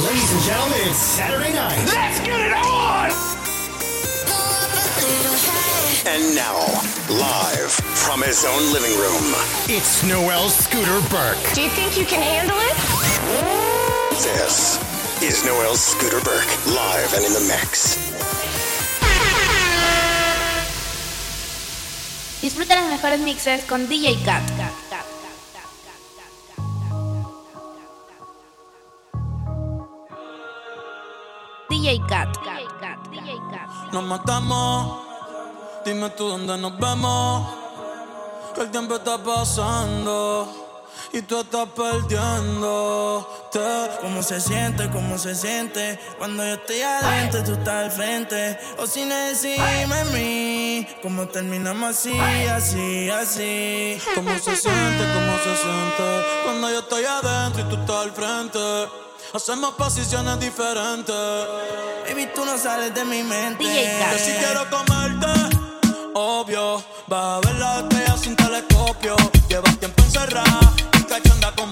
Ladies and gentlemen, it's Saturday night. Let's get it on! And now, live from his own living room, it's Noel Scooter Burke. Do you think you can handle it? This is Noel Scooter Burke, live and in the mix. Disfruta las mejores mixes con DJ Cat. Cat, Cat. Nos matamos, dime tú dónde nos vemos, que el tiempo está pasando y tú estás perdiéndote. ¿Cómo se siente? ¿Cómo se siente? Cuando yo estoy adentro, tú estás al frente. O si no decime a mí, ¿cómo terminamos así, así, así? ¿Cómo se siente? ¿Cómo se siente? Cuando yo estoy adentro y tú estás al frente. Hacemos posiciones diferentes. Baby, tú no sales de mi mente. Yo si quiero comerte, obvio. Va a ver la estrella sin telescopio. Llevas tiempo encerrada que anda con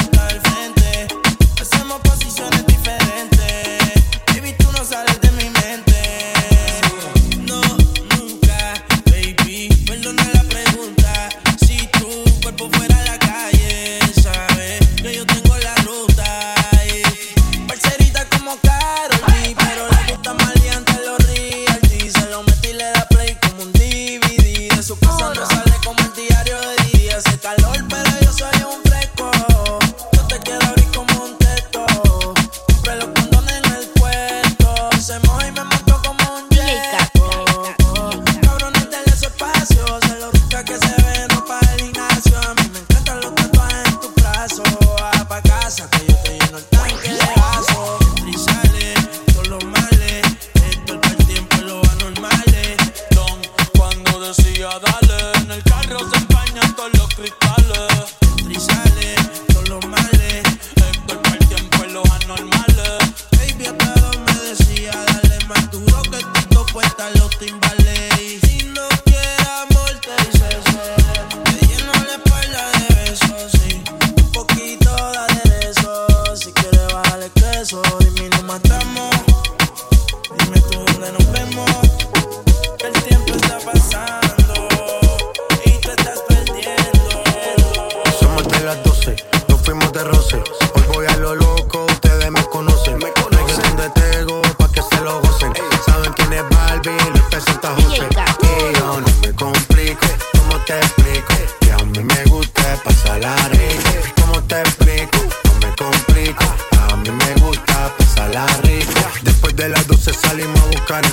te explico? Que a mí me gusta pasarla rica? ¿Cómo te explico? No me complico. A mí me gusta pasarla rica. Después de las 12 salimos a buscar el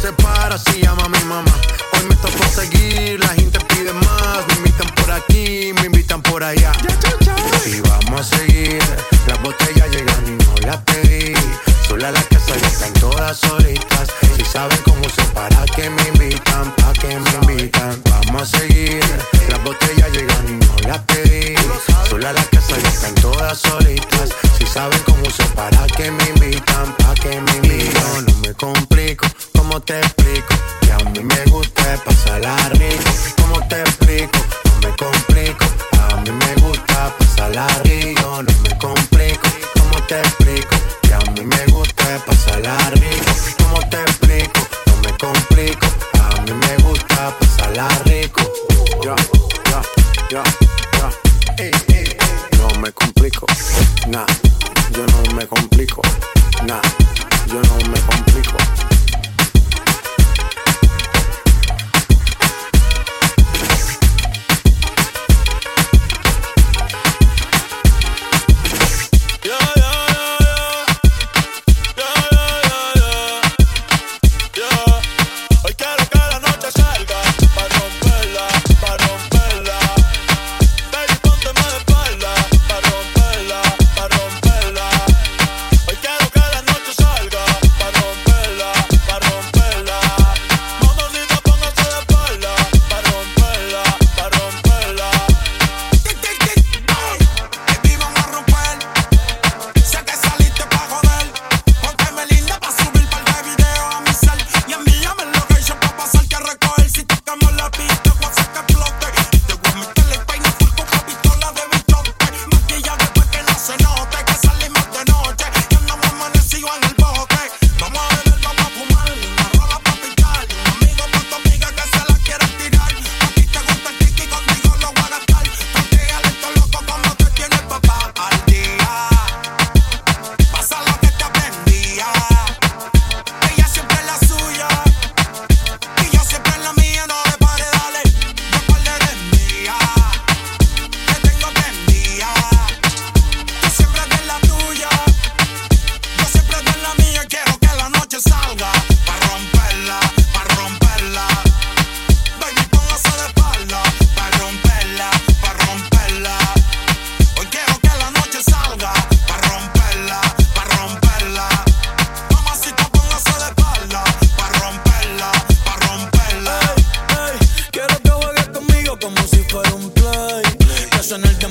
separa si nah.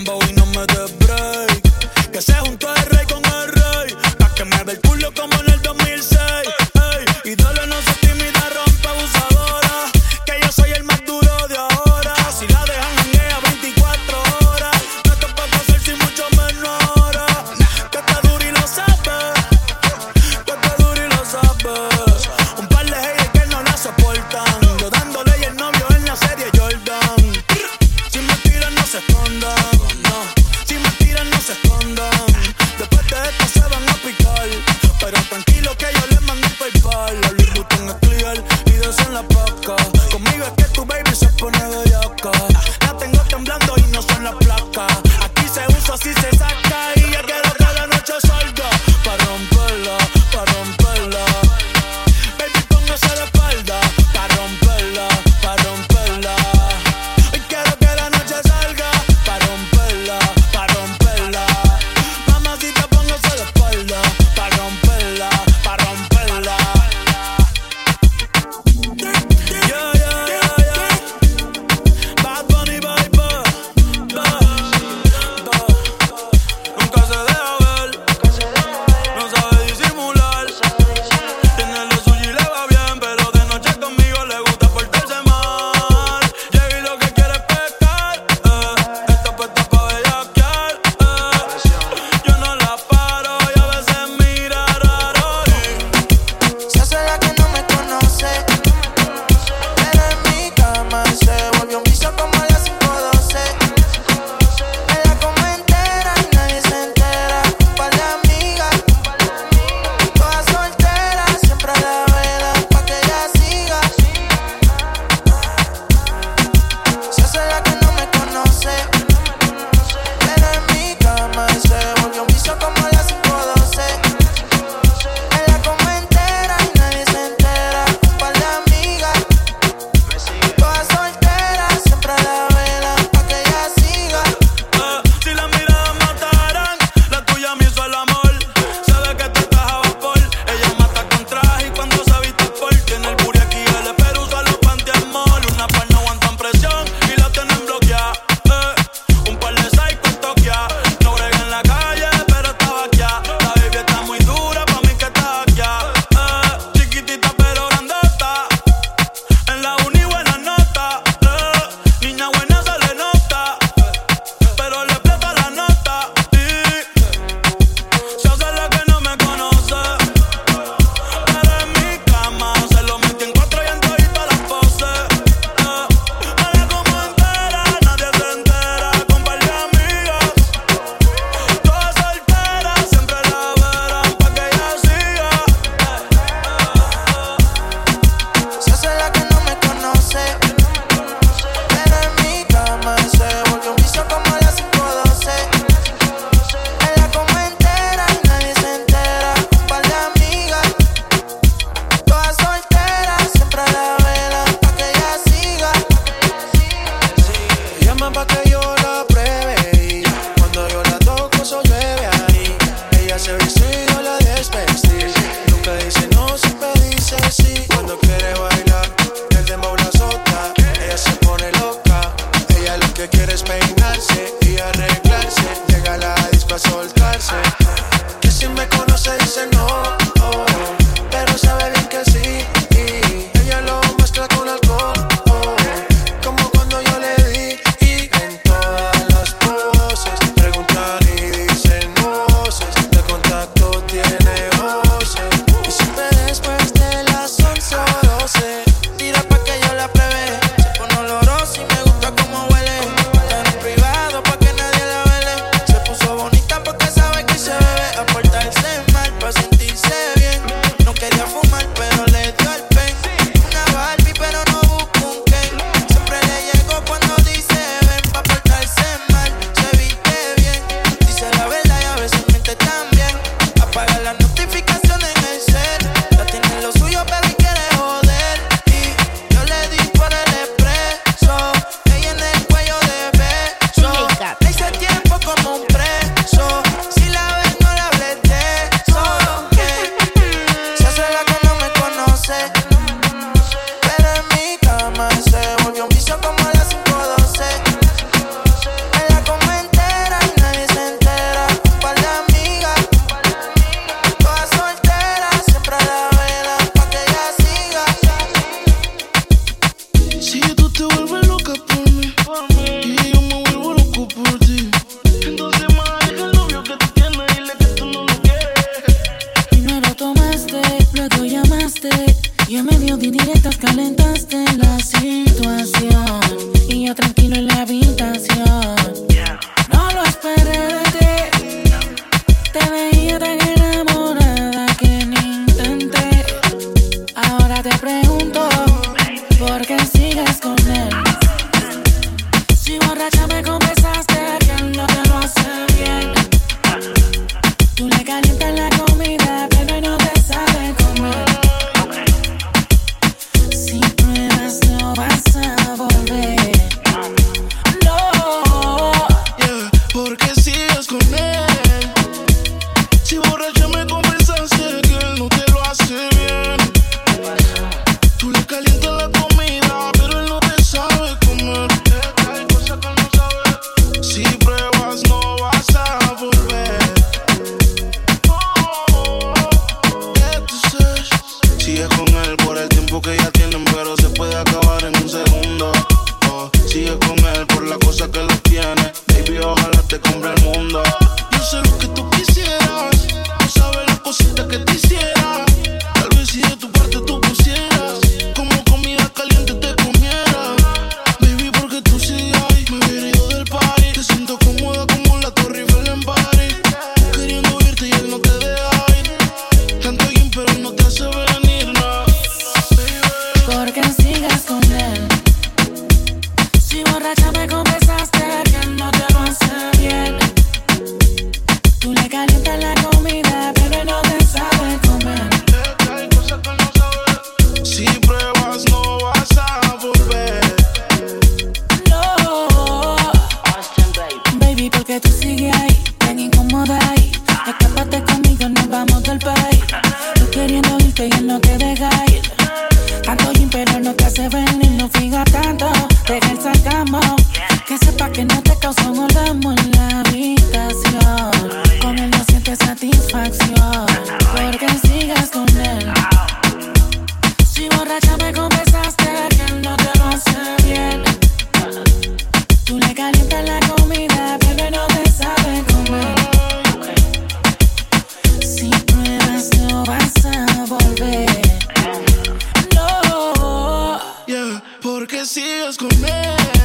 dembow y no me dé break. Que se juntó el rey con el rey. Pa' que me dé el culo como borracha me con él.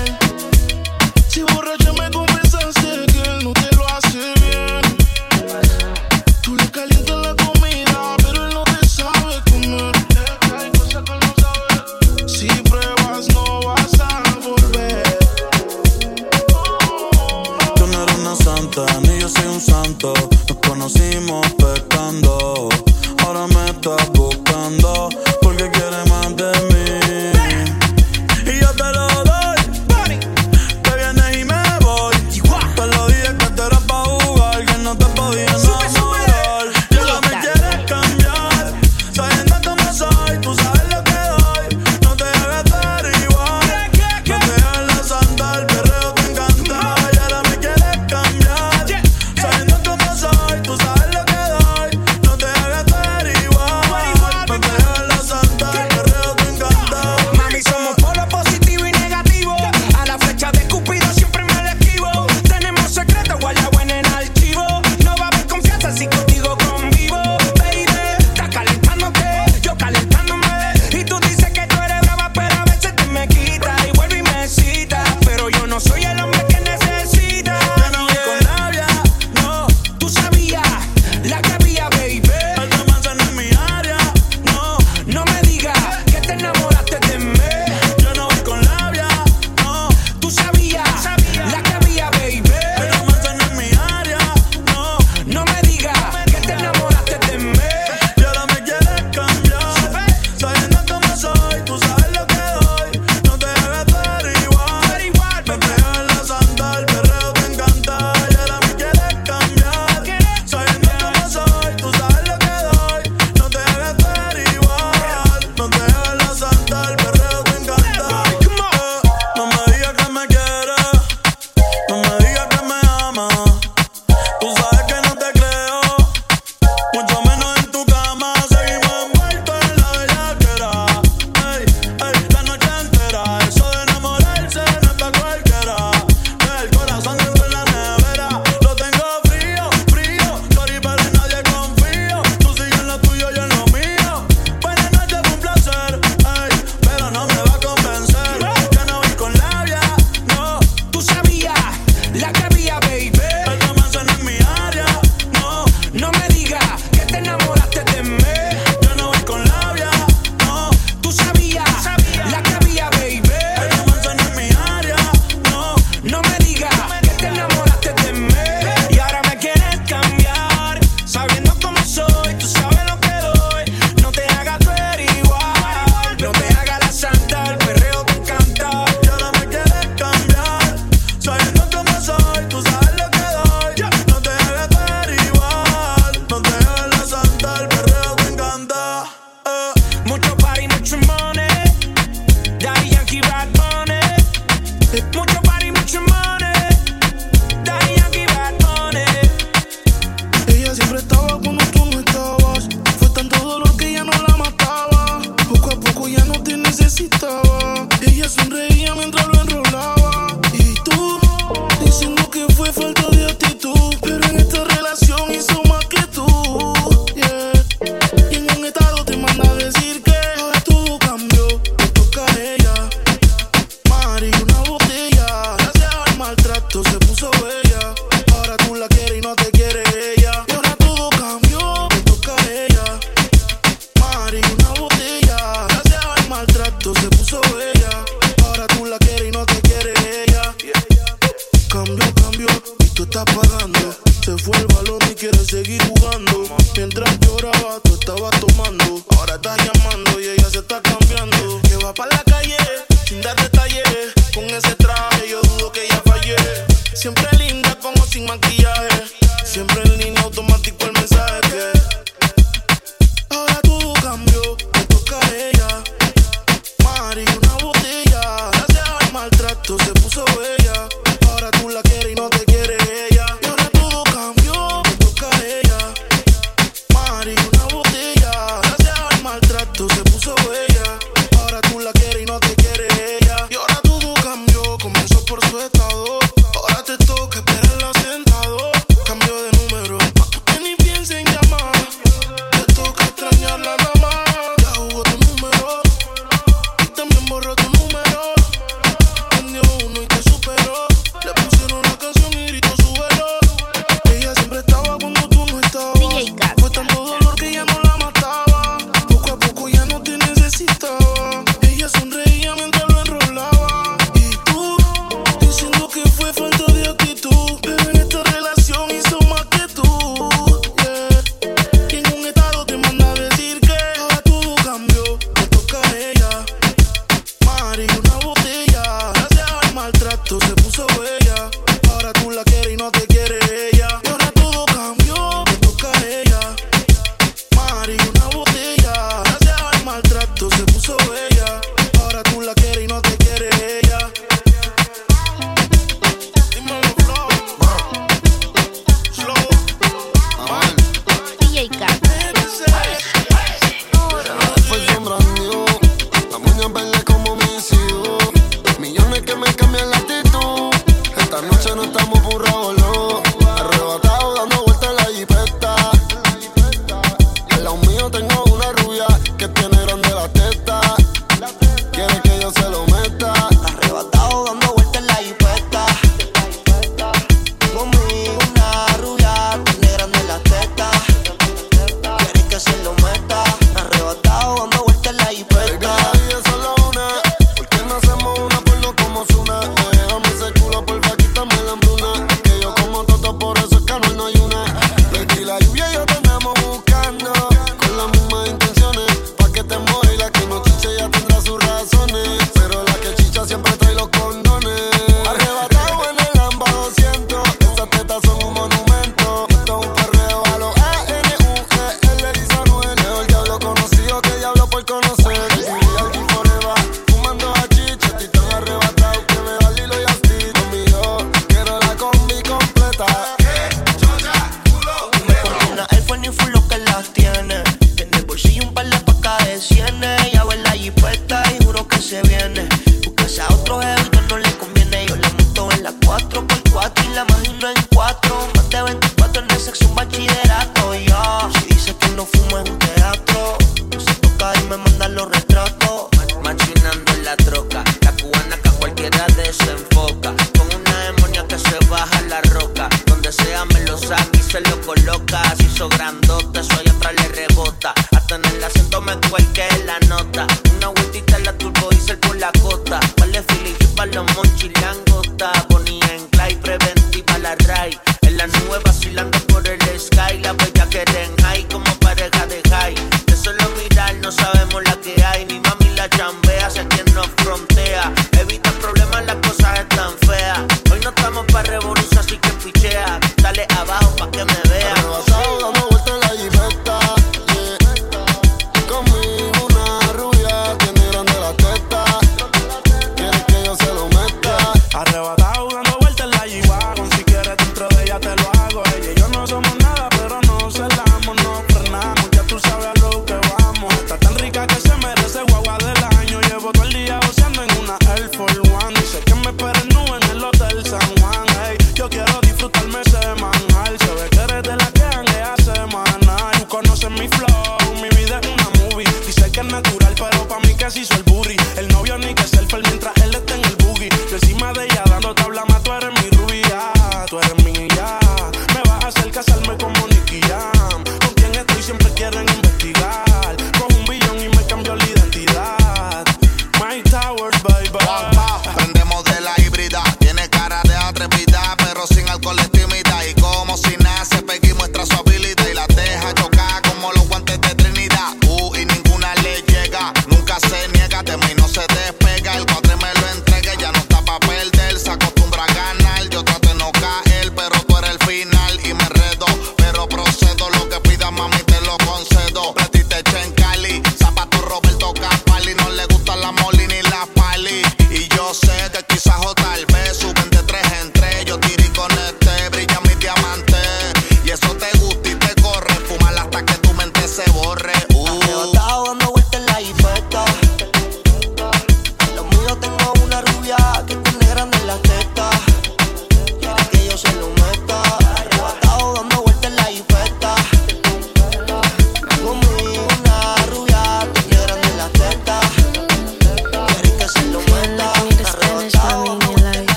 Listen.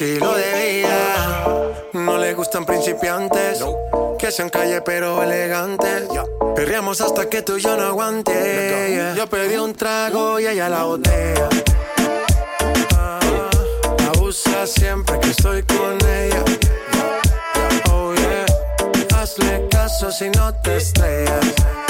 estilo de vida. No le gustan principiantes. Que sean calle pero elegantes. Yeah. Perreamos hasta que tú y yo no aguante. Yo pedí un trago y ella la botella. Ah, abusa siempre que estoy con ella. Oh yeah. Hazle caso si no te estrellas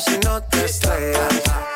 si no te estrellas